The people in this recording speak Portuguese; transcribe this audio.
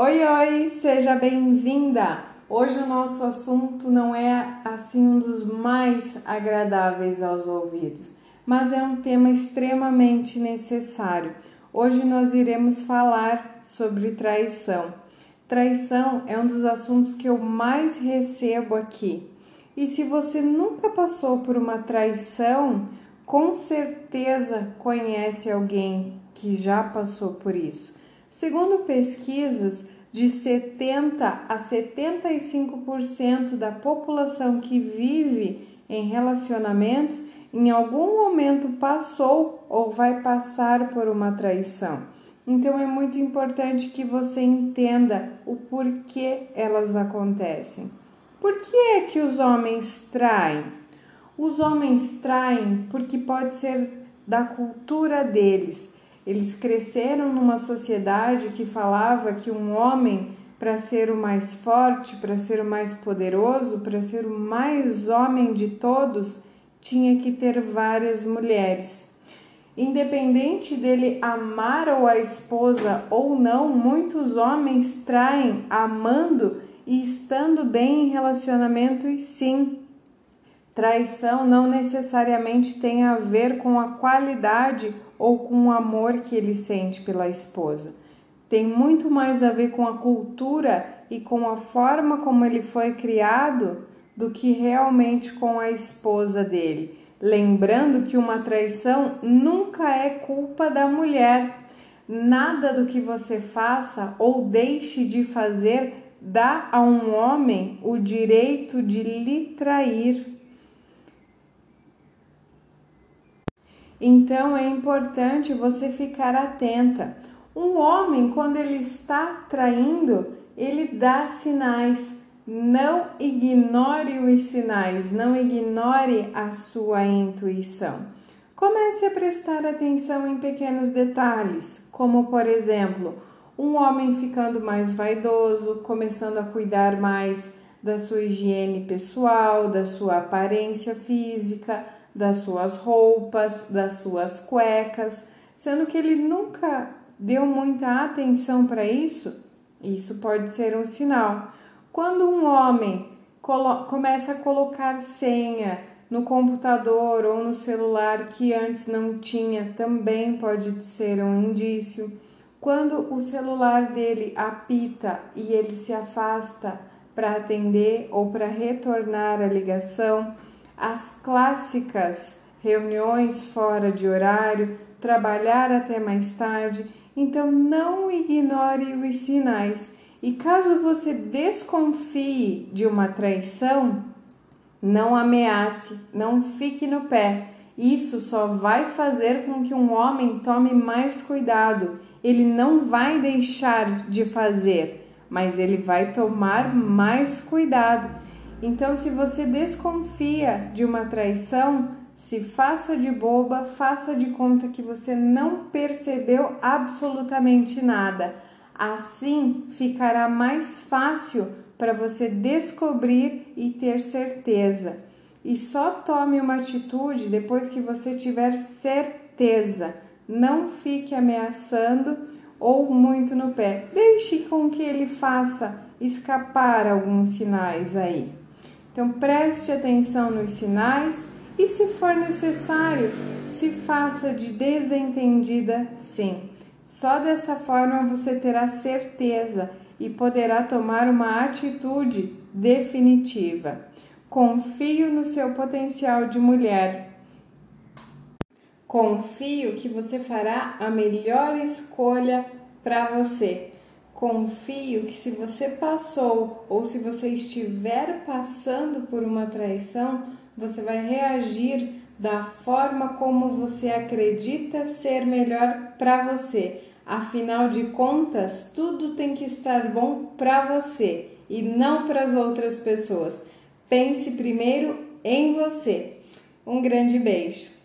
Oi, oi, seja bem-vinda! Hoje o nosso assunto não é assim um dos mais agradáveis aos ouvidos, mas é um tema extremamente necessário. Hoje nós iremos falar sobre traição. Traição é um dos assuntos que eu mais recebo aqui. E se você nunca passou por uma traição, com certeza conhece alguém que já passou por isso. Segundo pesquisas, de 70 a 75% da população que vive em relacionamentos em algum momento passou ou vai passar por uma traição. Então é muito importante que você entenda o porquê elas acontecem. Por que é que os homens traem? Os homens traem porque pode ser da cultura deles eles cresceram numa sociedade que falava que um homem, para ser o mais forte, para ser o mais poderoso, para ser o mais homem de todos, tinha que ter várias mulheres. Independente dele amar ou a esposa ou não, muitos homens traem amando e estando bem em relacionamento e sim. Traição não necessariamente tem a ver com a qualidade ou com o amor que ele sente pela esposa. Tem muito mais a ver com a cultura e com a forma como ele foi criado do que realmente com a esposa dele. Lembrando que uma traição nunca é culpa da mulher. Nada do que você faça ou deixe de fazer dá a um homem o direito de lhe trair. Então é importante você ficar atenta. Um homem, quando ele está traindo, ele dá sinais. Não ignore os sinais, não ignore a sua intuição. Comece a prestar atenção em pequenos detalhes, como por exemplo, um homem ficando mais vaidoso, começando a cuidar mais da sua higiene pessoal, da sua aparência física das suas roupas, das suas cuecas, sendo que ele nunca deu muita atenção para isso, isso pode ser um sinal. Quando um homem começa a colocar senha no computador ou no celular que antes não tinha, também pode ser um indício. Quando o celular dele apita e ele se afasta para atender ou para retornar a ligação, as clássicas reuniões fora de horário, trabalhar até mais tarde. Então não ignore os sinais. E caso você desconfie de uma traição, não ameace, não fique no pé. Isso só vai fazer com que um homem tome mais cuidado. Ele não vai deixar de fazer, mas ele vai tomar mais cuidado. Então, se você desconfia de uma traição, se faça de boba, faça de conta que você não percebeu absolutamente nada. Assim ficará mais fácil para você descobrir e ter certeza. E só tome uma atitude depois que você tiver certeza. Não fique ameaçando ou muito no pé. Deixe com que ele faça escapar alguns sinais aí. Então preste atenção nos sinais e, se for necessário, se faça de desentendida sim. Só dessa forma você terá certeza e poderá tomar uma atitude definitiva. Confio no seu potencial de mulher. Confio que você fará a melhor escolha para você Confio que se você passou ou se você estiver passando por uma traição, você vai reagir da forma como você acredita ser melhor para você. Afinal de contas, tudo tem que estar bom para você e não para as outras pessoas. Pense primeiro em você. Um grande beijo.